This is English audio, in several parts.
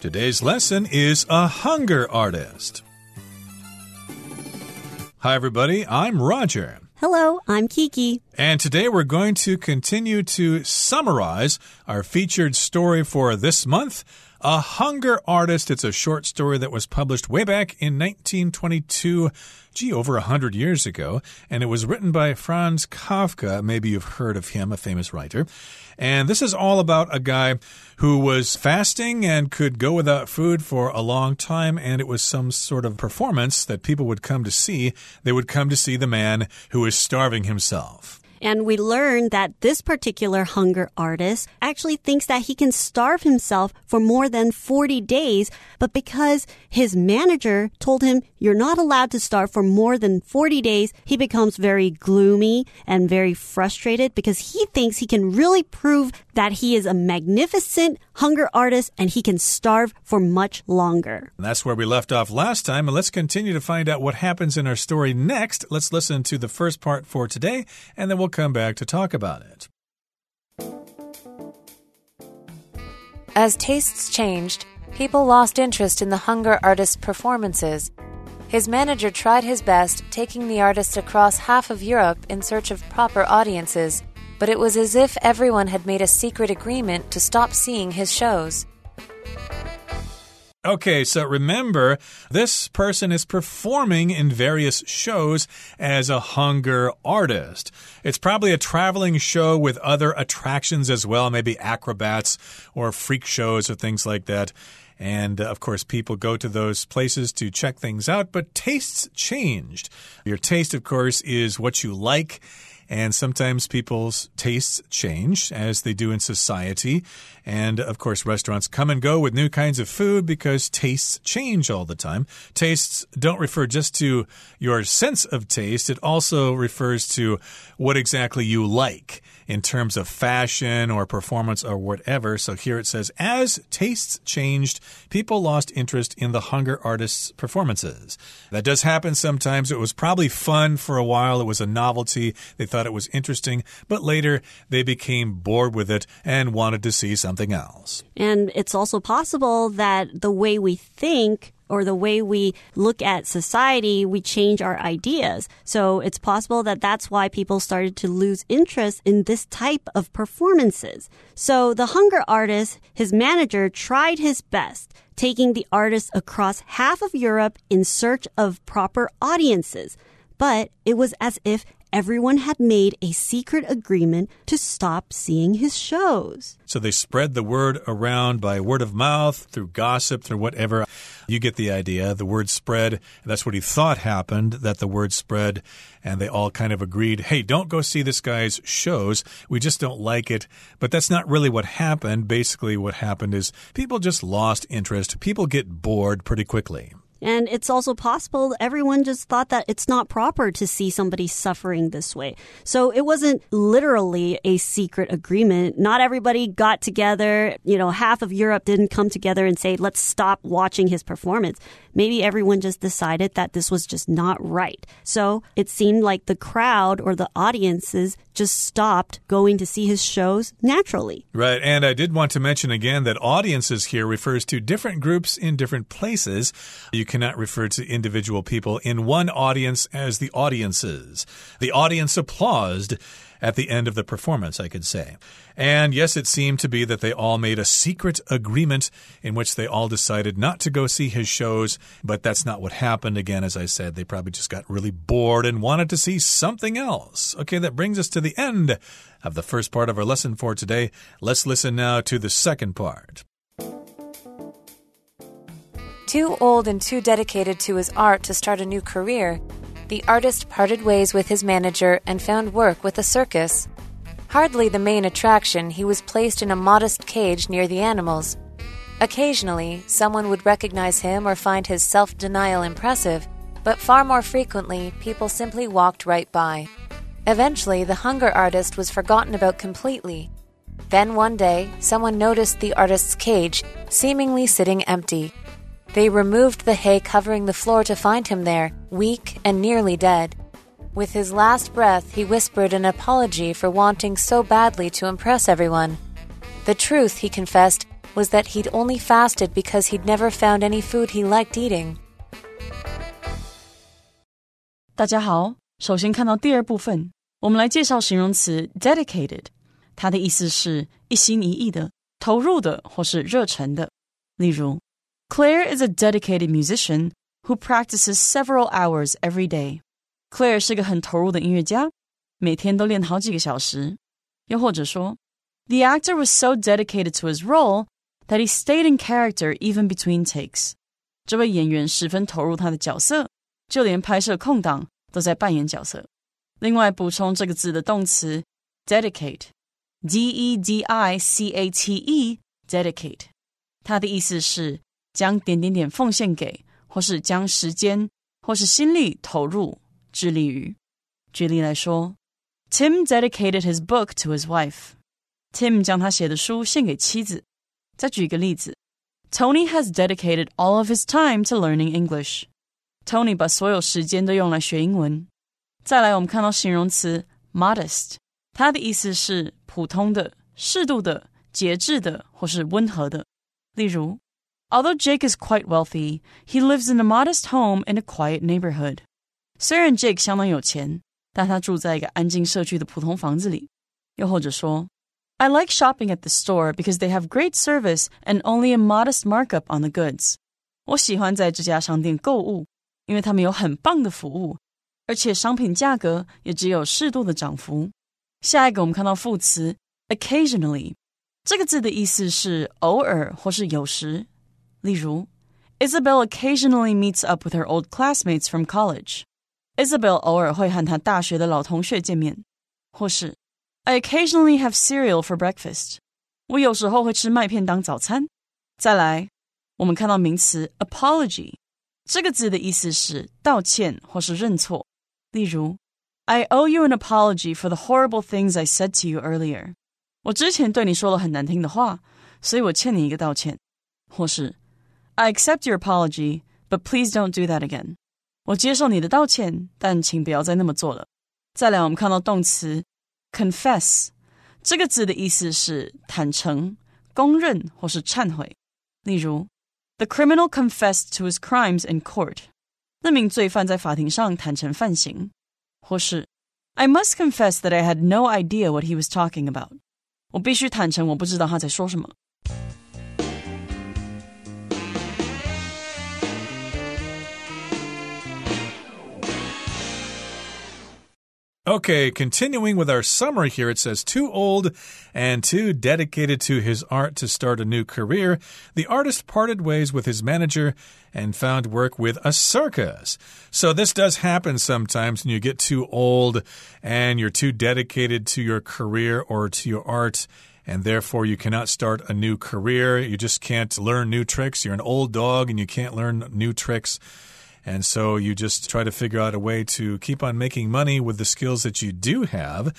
Today's lesson is a hunger artist. Hi, everybody. I'm Roger. Hello, I'm Kiki. And today we're going to continue to summarize our featured story for this month. A Hunger Artist. It's a short story that was published way back in 1922 gee, over a hundred years ago. And it was written by Franz Kafka. Maybe you've heard of him, a famous writer. And this is all about a guy who was fasting and could go without food for a long time. And it was some sort of performance that people would come to see. They would come to see the man who was starving himself. And we learned that this particular hunger artist actually thinks that he can starve himself for more than 40 days, but because his manager told him you're not allowed to starve for more than 40 days, he becomes very gloomy and very frustrated because he thinks he can really prove that he is a magnificent hunger artist and he can starve for much longer. And that's where we left off last time, and let's continue to find out what happens in our story next. Let's listen to the first part for today, and then we'll come back to talk about it. As tastes changed, people lost interest in the hunger artist's performances. His manager tried his best, taking the artist across half of Europe in search of proper audiences, but it was as if everyone had made a secret agreement to stop seeing his shows. Okay, so remember, this person is performing in various shows as a hunger artist. It's probably a traveling show with other attractions as well, maybe acrobats or freak shows or things like that. And of course, people go to those places to check things out, but tastes changed. Your taste, of course, is what you like. And sometimes people's tastes change as they do in society. And of course, restaurants come and go with new kinds of food because tastes change all the time. Tastes don't refer just to your sense of taste, it also refers to what exactly you like in terms of fashion or performance or whatever. So here it says, as tastes changed, people lost interest in the hunger artists' performances. That does happen sometimes. It was probably fun for a while. It was a novelty. They thought it was interesting, but later they became bored with it and wanted to see something else. And it's also possible that the way we think or the way we look at society, we change our ideas. So it's possible that that's why people started to lose interest in this type of performances. So the hunger artist, his manager tried his best, taking the artist across half of Europe in search of proper audiences. But it was as if everyone had made a secret agreement to stop seeing his shows. So they spread the word around by word of mouth, through gossip, through whatever. You get the idea. The word spread. That's what he thought happened, that the word spread, and they all kind of agreed hey, don't go see this guy's shows. We just don't like it. But that's not really what happened. Basically, what happened is people just lost interest. People get bored pretty quickly. And it's also possible everyone just thought that it's not proper to see somebody suffering this way. So it wasn't literally a secret agreement. Not everybody got together. You know, half of Europe didn't come together and say, let's stop watching his performance. Maybe everyone just decided that this was just not right. So it seemed like the crowd or the audiences just stopped going to see his shows naturally. Right. And I did want to mention again that audiences here refers to different groups in different places. You cannot refer to individual people in one audience as the audiences. The audience applauded at the end of the performance, I could say. And yes, it seemed to be that they all made a secret agreement in which they all decided not to go see his shows, but that's not what happened. Again, as I said, they probably just got really bored and wanted to see something else. Okay, that brings us to the end of the first part of our lesson for today. Let's listen now to the second part. Too old and too dedicated to his art to start a new career, the artist parted ways with his manager and found work with a circus. Hardly the main attraction, he was placed in a modest cage near the animals. Occasionally, someone would recognize him or find his self denial impressive, but far more frequently, people simply walked right by. Eventually, the hunger artist was forgotten about completely. Then one day, someone noticed the artist's cage, seemingly sitting empty. They removed the hay covering the floor to find him there, weak and nearly dead. With his last breath, he whispered an apology for wanting so badly to impress everyone. The truth, he confessed, was that he'd only fasted because he'd never found any food he liked eating. 大家好，首先看到第二部分，我们来介绍形容词 dedicated，它的意思是一心一意的、投入的或是热忱的。例如 ，Claire is a dedicated musician who practices several hours every day. Claire 是个很投入的音乐家，每天都练好几个小时。又或者说，The actor was so dedicated to his role that he stayed in character even between takes. 这位演员十分投入他的角色，就连拍摄空档都在扮演角色。另外，补充这个字的动词 dedicate，d e d i c a t e，dedicate，它的意思是 将点点点奉献给，或是将时间或是心力投入。致力于。举例来说，Tim dedicated his book to his wife. Tim 将他写的书献给妻子。再举一个例子，Tony has dedicated all of his time to learning English. Tony 把所有时间都用来学英文。再来，我们看到形容词 modest，它的意思是普通的、适度的、节制的或是温和的。例如 ，Although Jake is quite wealthy, he lives in a modest home in a quiet neighborhood. 虽然 Jake 相当有钱，但他住在一个安静社区的普通房子里。又或者说，I like shopping at the store because they have great service and only a modest markup on the goods。我喜欢在这家商店购物，因为他们有很棒的服务，而且商品价格也只有适度的涨幅。下一个，我们看到副词 occasionally，这个字的意思是偶尔或是有时。 例如，Isabel occasionally meets up with her old classmates from college。Isabel 偶尔会和她大学的老同学见面，或是 I occasionally have cereal for breakfast。我有时候会吃麦片当早餐。再来，我们看到名词 apology，这个字的意思是道歉或是认错。例如，I owe you an apology for the horrible things I said to you earlier。我之前对你说了很难听的话，所以我欠你一个道歉。或是 I accept your apology, but please don't do that again。我接受你的道歉，但请不要再那么做了。再来，我们看到动词 confess 这个字的意思是坦诚、公认或是忏悔。例如，The criminal confessed to his crimes in court。那名罪犯在法庭上坦诚犯行。或是，I must confess that I had no idea what he was talking about。我必须坦诚，我不知道他在说什么。 Okay, continuing with our summary here, it says too old and too dedicated to his art to start a new career. The artist parted ways with his manager and found work with a circus. So this does happen sometimes when you get too old and you're too dedicated to your career or to your art and therefore you cannot start a new career. You just can't learn new tricks. You're an old dog and you can't learn new tricks. And so you just try to figure out a way to keep on making money with the skills that you do have.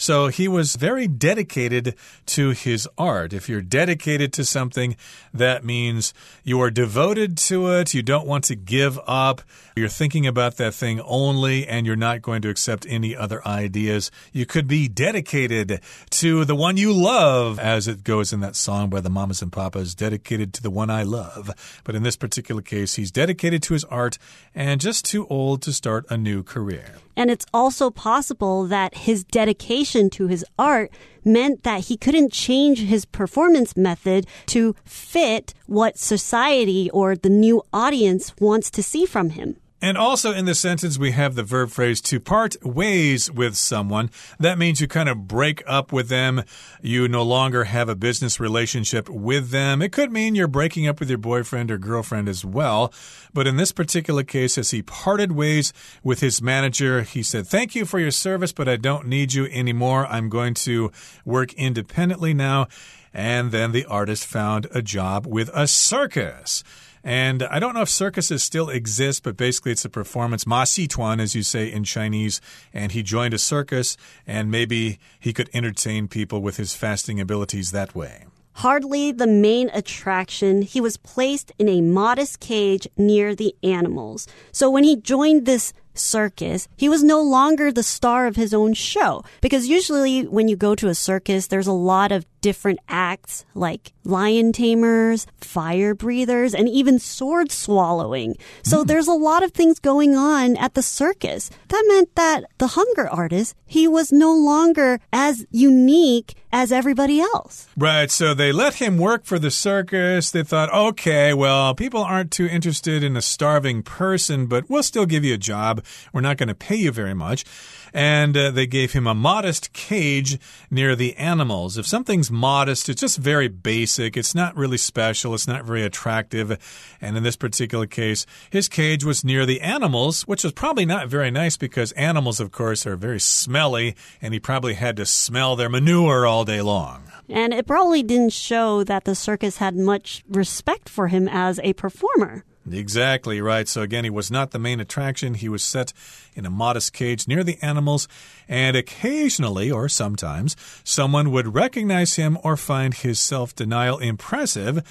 So he was very dedicated to his art. If you're dedicated to something, that means you are devoted to it. You don't want to give up. You're thinking about that thing only, and you're not going to accept any other ideas. You could be dedicated to the one you love, as it goes in that song by the Mamas and Papas, dedicated to the one I love. But in this particular case, he's dedicated to his art and just too old to start a new career. And it's also possible that his dedication to his art meant that he couldn't change his performance method to fit what society or the new audience wants to see from him. And also in the sentence, we have the verb phrase to part ways with someone. That means you kind of break up with them. You no longer have a business relationship with them. It could mean you're breaking up with your boyfriend or girlfriend as well. But in this particular case, as he parted ways with his manager, he said, Thank you for your service, but I don't need you anymore. I'm going to work independently now. And then the artist found a job with a circus. And I don't know if circuses still exist, but basically it's a performance, ma tuan, as you say in Chinese. And he joined a circus, and maybe he could entertain people with his fasting abilities that way. Hardly the main attraction, he was placed in a modest cage near the animals. So when he joined this circus, he was no longer the star of his own show. Because usually when you go to a circus, there's a lot of different acts like lion tamers, fire breathers, and even sword swallowing. So mm. there's a lot of things going on at the circus. That meant that the hunger artist, he was no longer as unique as everybody else. Right, so they let him work for the circus. They thought, okay, well, people aren't too interested in a starving person, but we'll still give you a job. We're not going to pay you very much. And uh, they gave him a modest cage near the animals. If something's modest, it's just very basic. It's not really special. It's not very attractive. And in this particular case, his cage was near the animals, which was probably not very nice because animals, of course, are very smelly, and he probably had to smell their manure all day long. And it probably didn't show that the circus had much respect for him as a performer. Exactly right. So, again, he was not the main attraction. He was set in a modest cage near the animals, and occasionally, or sometimes, someone would recognize him or find his self denial impressive,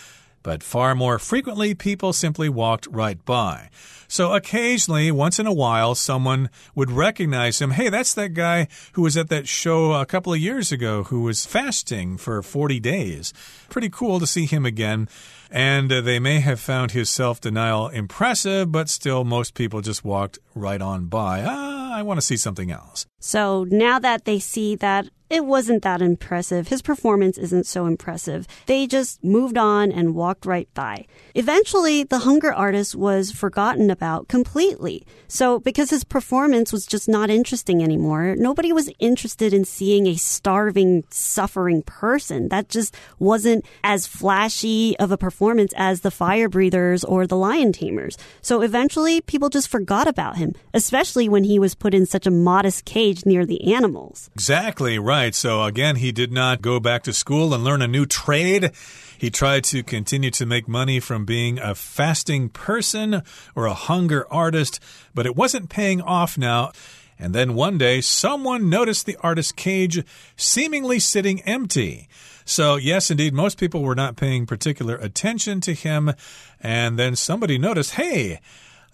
but far more frequently, people simply walked right by. So occasionally, once in a while, someone would recognize him. Hey, that's that guy who was at that show a couple of years ago who was fasting for 40 days. Pretty cool to see him again. And uh, they may have found his self denial impressive, but still, most people just walked right on by. Ah, I want to see something else. So now that they see that it wasn't that impressive, his performance isn't so impressive, they just moved on and walked right by. Eventually, the hunger artist was forgotten about completely. So, because his performance was just not interesting anymore, nobody was interested in seeing a starving, suffering person. That just wasn't as flashy of a performance as the fire breathers or the lion tamers. So, eventually, people just forgot about him, especially when he was put in such a modest cage near the animals. Exactly right. So, again, he did not go back to school and learn a new trade. He tried to continue to make money from being a fasting person or a hunger artist, but it wasn't paying off now. And then one day, someone noticed the artist's cage seemingly sitting empty. So, yes, indeed, most people were not paying particular attention to him. And then somebody noticed, hey,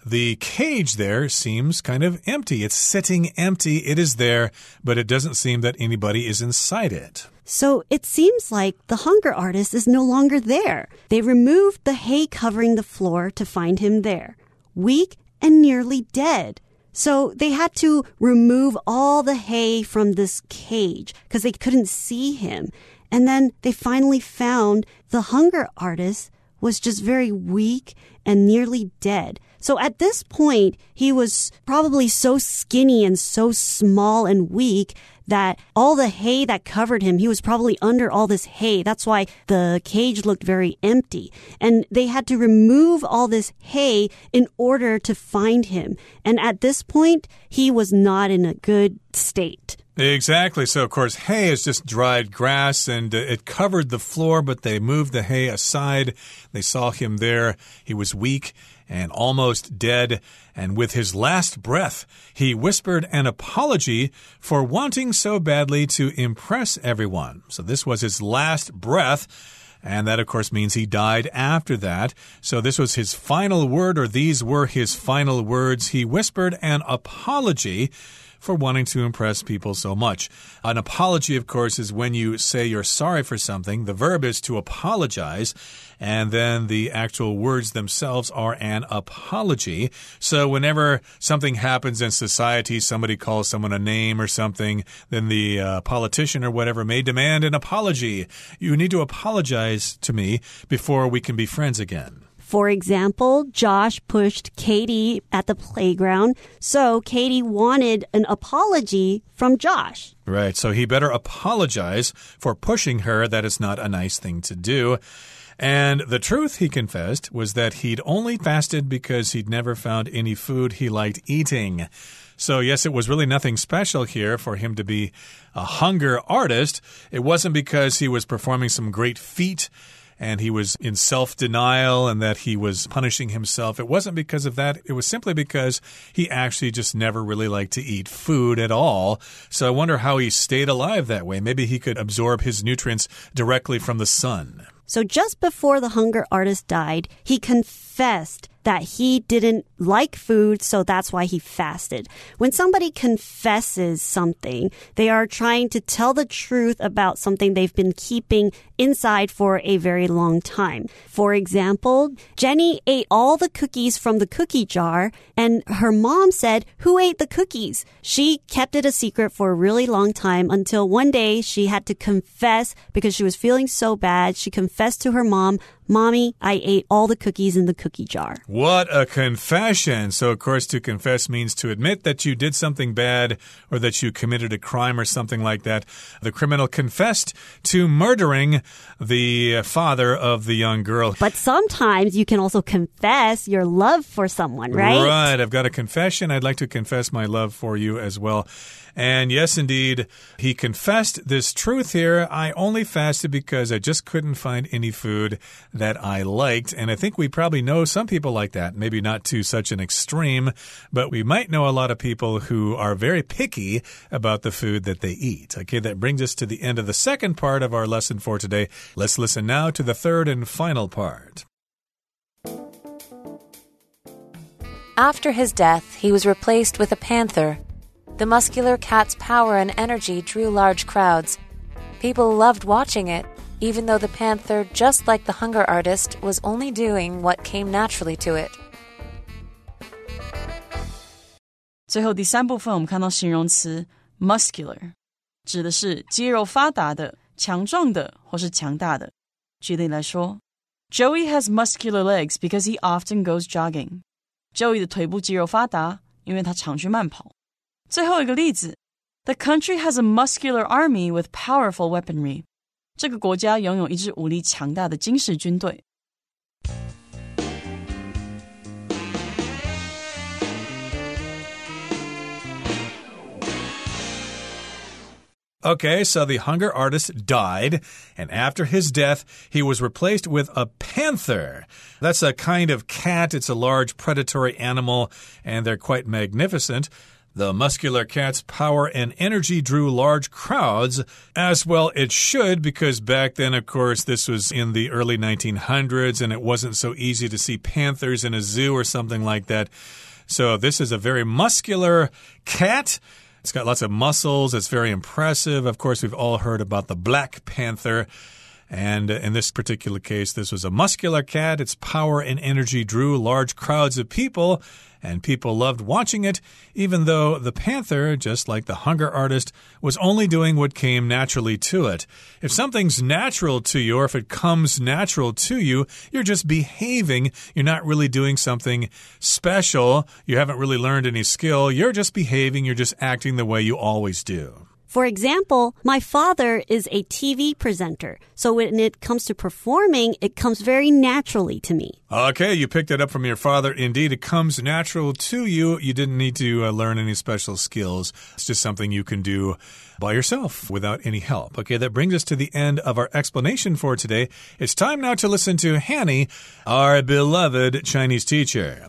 the cage there seems kind of empty. It's sitting empty. It is there, but it doesn't seem that anybody is inside it. So it seems like the hunger artist is no longer there. They removed the hay covering the floor to find him there, weak and nearly dead. So they had to remove all the hay from this cage because they couldn't see him. And then they finally found the hunger artist was just very weak and nearly dead. So at this point, he was probably so skinny and so small and weak that all the hay that covered him, he was probably under all this hay. That's why the cage looked very empty. And they had to remove all this hay in order to find him. And at this point, he was not in a good state. Exactly. So, of course, hay is just dried grass and uh, it covered the floor, but they moved the hay aside. They saw him there. He was weak and almost dead. And with his last breath, he whispered an apology for wanting so badly to impress everyone. So, this was his last breath. And that, of course, means he died after that. So this was his final word, or these were his final words. He whispered an apology for wanting to impress people so much. An apology, of course, is when you say you're sorry for something. The verb is to apologize, and then the actual words themselves are an apology. So whenever something happens in society, somebody calls someone a name or something, then the uh, politician or whatever may demand an apology. You need to apologize to me before we can be friends again. For example, Josh pushed Katie at the playground, so Katie wanted an apology from Josh. Right, so he better apologize for pushing her. That is not a nice thing to do. And the truth, he confessed, was that he'd only fasted because he'd never found any food he liked eating. So, yes, it was really nothing special here for him to be a hunger artist. It wasn't because he was performing some great feat and he was in self denial and that he was punishing himself. It wasn't because of that. It was simply because he actually just never really liked to eat food at all. So I wonder how he stayed alive that way. Maybe he could absorb his nutrients directly from the sun. So just before the hunger artist died, he confessed that he didn't like food, so that's why he fasted. When somebody confesses something, they are trying to tell the truth about something they've been keeping inside for a very long time. For example, Jenny ate all the cookies from the cookie jar, and her mom said, Who ate the cookies? She kept it a secret for a really long time until one day she had to confess because she was feeling so bad. She confessed to her mom, Mommy, I ate all the cookies in the cookie jar. What a confession. So, of course, to confess means to admit that you did something bad or that you committed a crime or something like that. The criminal confessed to murdering the father of the young girl. But sometimes you can also confess your love for someone, right? Right. I've got a confession. I'd like to confess my love for you as well. And yes, indeed, he confessed this truth here. I only fasted because I just couldn't find any food that I liked. And I think we probably know some people like that. Maybe not to such an extreme, but we might know a lot of people who are very picky about the food that they eat. Okay, that brings us to the end of the second part of our lesson for today. Let's listen now to the third and final part. After his death, he was replaced with a panther. The muscular cat's power and energy drew large crowds. People loved watching it, even though the panther, just like the hunger artist, was only doing what came naturally to it. 最后第三部分，我们看到形容词 muscular，指的是肌肉发达的、强壮的或是强大的。举例来说，Joey has muscular legs because he often goes jogging。Joey 的腿部肌肉发达，因为他常去慢跑。最后一个例子，The country has a muscular army with powerful weaponry。 这个国家拥有一支武力强大的军事军队。Okay, so the hunger artist died, and after his death, he was replaced with a panther. That's a kind of cat. It's a large predatory animal, and they're quite magnificent. The muscular cat's power and energy drew large crowds, as well it should, because back then, of course, this was in the early 1900s and it wasn't so easy to see panthers in a zoo or something like that. So, this is a very muscular cat. It's got lots of muscles. It's very impressive. Of course, we've all heard about the Black Panther. And uh, in this particular case, this was a muscular cat. Its power and energy drew large crowds of people, and people loved watching it, even though the panther, just like the hunger artist, was only doing what came naturally to it. If something's natural to you, or if it comes natural to you, you're just behaving. You're not really doing something special. You haven't really learned any skill. You're just behaving. You're just acting the way you always do. For example, my father is a TV presenter. So when it comes to performing, it comes very naturally to me. Okay, you picked it up from your father. Indeed, it comes natural to you. You didn't need to uh, learn any special skills. It's just something you can do by yourself without any help. Okay, that brings us to the end of our explanation for today. It's time now to listen to Hanny, our beloved Chinese teacher.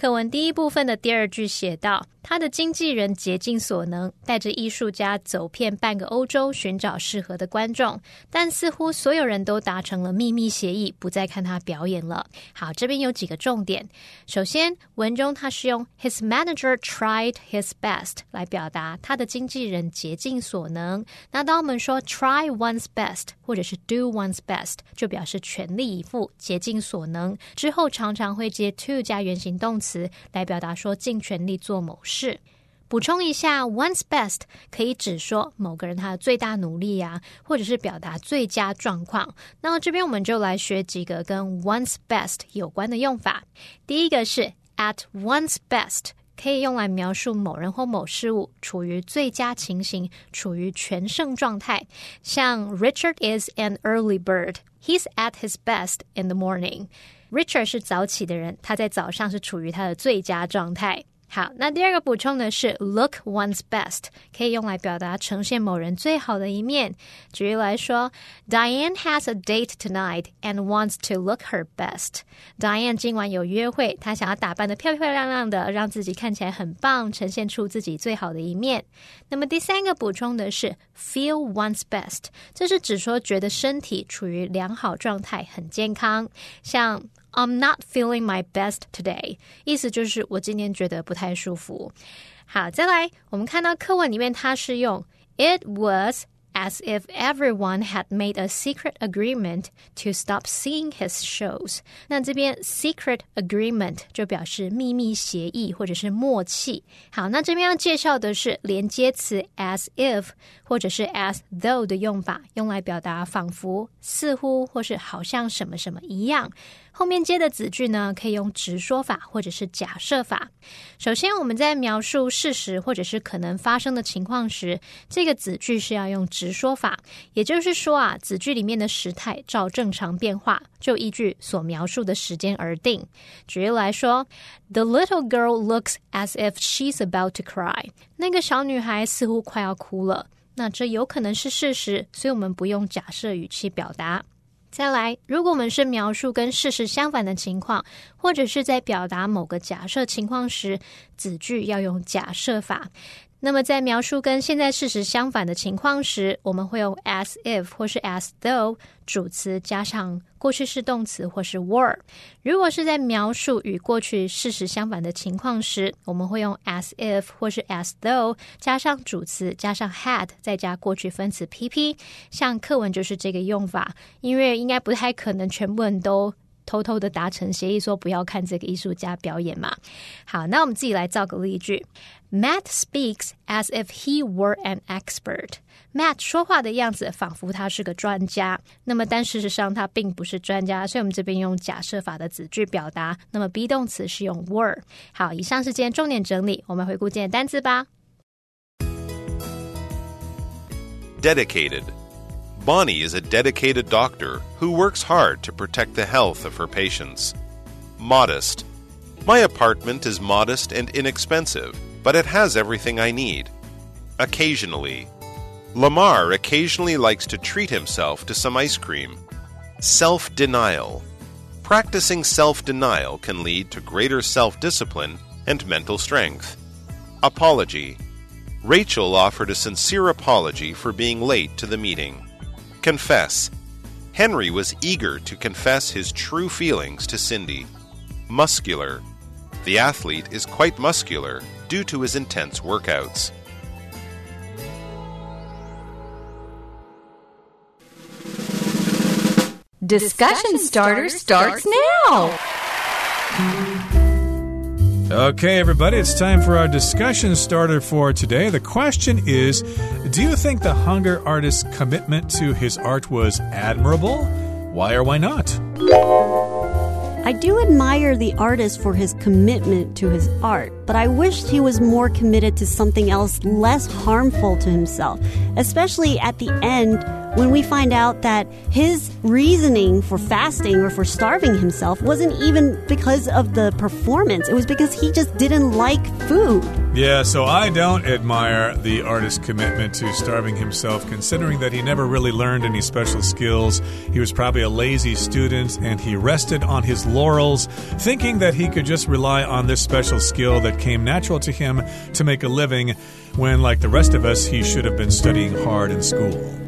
课文第一部分的第二句写道。他的经纪人竭尽所能，带着艺术家走遍半个欧洲，寻找适合的观众。但似乎所有人都达成了秘密协议，不再看他表演了。好，这边有几个重点。首先，文中他是用 his manager tried his best 来表达他的经纪人竭尽所能。那当我们说 try one's best 或者是 do one's best，就表示全力以赴、竭尽所能。之后常常会接 to 加原形动词词来表达说尽全力做某事。补充一下，one's best 可以指说某个人他的最大努力呀，或者是表达最佳状况。那么这边我们就来学几个跟 one's best 有关的用法。第一个是 at one's best，可以用来描述某人或某事物处于最佳情形，处于全盛状态。像 Richard is an early bird，he's at his best in the morning。Richard 是早起的人，他在早上是处于他的最佳状态。 好，那第二个补充的是 look one's best，可以用来表达呈现某人最好的一面。举例来说，Diane has a date tonight and wants to look her best。Diane 今晚有约会，她想要打扮的漂漂亮亮的，让自己看起来很棒，呈现出自己最好的一面。那么第三个补充的是 feel one's best，这是指说觉得身体处于良好状态，很健康，像。I'm not feeling my best today，意思就是我今天觉得不太舒服。好，再来，我们看到课文里面它是用 It was as if everyone had made a secret agreement to stop seeing his shows。那这边 secret agreement 就表示秘密协议或者是默契。好，那这边要介绍的是连接词 as if 或者是 as though 的用法，用来表达仿佛、似乎或是好像什么什么一样。后面接的子句呢，可以用直说法或者是假设法。首先，我们在描述事实或者是可能发生的情况时，这个子句是要用直说法，也就是说啊，子句里面的时态照正常变化，就依据所描述的时间而定。举例来说，The little girl looks as if she's about to cry。那个小女孩似乎快要哭了。那这有可能是事实，所以我们不用假设语气表达。再来，如果我们是描述跟事实相反的情况，或者是在表达某个假设情况时，子句要用假设法。那么，在描述跟现在事实相反的情况时，我们会用 as if 或是 as though 主词加上过去式动词或是 were。如果是在描述与过去事实相反的情况时，我们会用 as if 或是 as though 加上主词加上 had 再加过去分词 pp。像课文就是这个用法，因为应该不太可能全部人都。偷偷的达成协议，说不要看这个艺术家表演嘛。好，那我们自己来造个例句 ：Matt speaks as if he were an expert。Matt 说话的样子仿佛他是个专家，那么但事实上他并不是专家，所以我们这边用假设法的子句表达。那么 be 动词是用 were。好，以上是今天重点整理，我们回顾今天单词吧。Dedicated. Bonnie is a dedicated doctor who works hard to protect the health of her patients. Modest. My apartment is modest and inexpensive, but it has everything I need. Occasionally. Lamar occasionally likes to treat himself to some ice cream. Self denial. Practicing self denial can lead to greater self discipline and mental strength. Apology. Rachel offered a sincere apology for being late to the meeting. Confess. Henry was eager to confess his true feelings to Cindy. Muscular. The athlete is quite muscular due to his intense workouts. Discussion starter starts now. Okay, everybody, it's time for our discussion starter for today. The question is Do you think the hunger artist's commitment to his art was admirable? Why or why not? I do admire the artist for his commitment to his art, but I wished he was more committed to something else less harmful to himself, especially at the end when we find out that his reasoning for fasting or for starving himself wasn't even because of the performance, it was because he just didn't like food. Yeah, so I don't admire the artist's commitment to starving himself, considering that he never really learned any special skills. He was probably a lazy student and he rested on his laurels, thinking that he could just rely on this special skill that came natural to him to make a living, when, like the rest of us, he should have been studying hard in school.